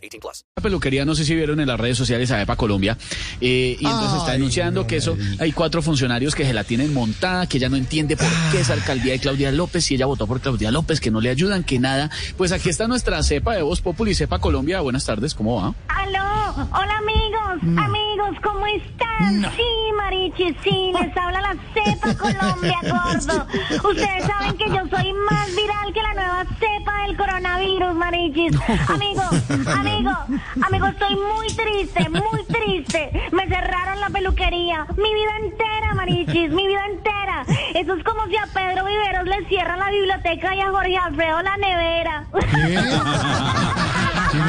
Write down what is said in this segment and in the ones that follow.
18 plus. La peluquería, no sé si vieron en las redes sociales a EPA Colombia, eh, y entonces está denunciando que eso, hay cuatro funcionarios que se la tienen montada, que ella no entiende por qué esa alcaldía de Claudia López, si ella votó por Claudia López, que no le ayudan, que nada. Pues aquí está nuestra cepa de Voz Populi, cepa Colombia. Buenas tardes, ¿cómo va? Aló, hola amigos, amigos, ¿cómo están? Sí, Marichi, sí, les habla la cepa Colombia, gordo. Ustedes saben que yo soy más viral que la nueva cepa del coronavirus, Marichis. Amigo, amigo, amigo, estoy muy triste, muy triste. Me cerraron la peluquería, mi vida entera, Marichis, mi vida entera. Eso es como si a Pedro Viveros le cierran la biblioteca y a Jorge Alfredo la nevera. ¿Qué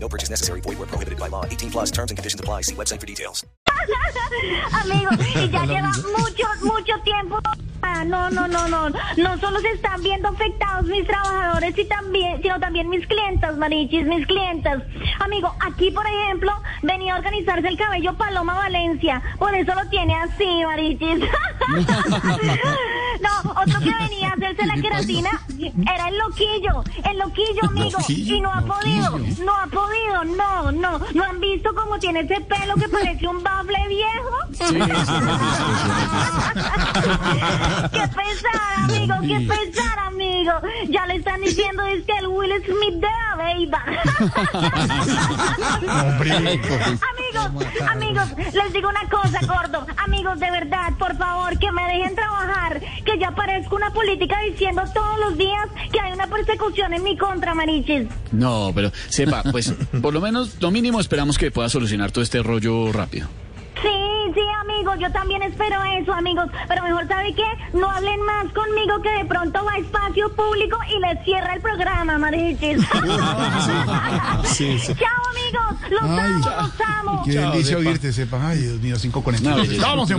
No purchase necessary. Void were prohibited by law. 18 plus terms and conditions apply. See website for details. Amigo, y ya lleva mucho, mucho tiempo. Ah, No, no, no, no. No solo se están viendo afectados mis trabajadores, y también, sino también mis clientes, Marichis, mis clientes. Amigo, aquí, por ejemplo, venía a organizarse el cabello Paloma Valencia. Por eso lo tiene así, Marichis. No, otro que venía a hacerse la queratina era el loquillo, el loquillo, amigo, y no ha podido, no ha podido, no, no, no han visto cómo tiene ese pelo que parece un bafle viejo. qué pesar, amigo, qué pesar, amigo. Ya le están diciendo es que el Will Smith de la Beiba. amigos, amigos, les digo una cosa, gordo. Amigos, de verdad, por favor, que me dejen trabajar. Que ya parezco una política diciendo todos los días que hay una persecución en mi contra, Marichis. No, pero sepa, pues por lo menos, lo mínimo esperamos que pueda solucionar todo este rollo rápido. Sí, sí, amigos, yo también espero eso, amigos. Pero mejor, ¿sabe qué? No hablen más conmigo que de pronto va a espacio público y les cierra el programa. Sí, sí. Chao, amigos. Los Ay. amo, los amo. Qué delicia oírte, sepa. Ay, Dios mío, 5.40. Estamos en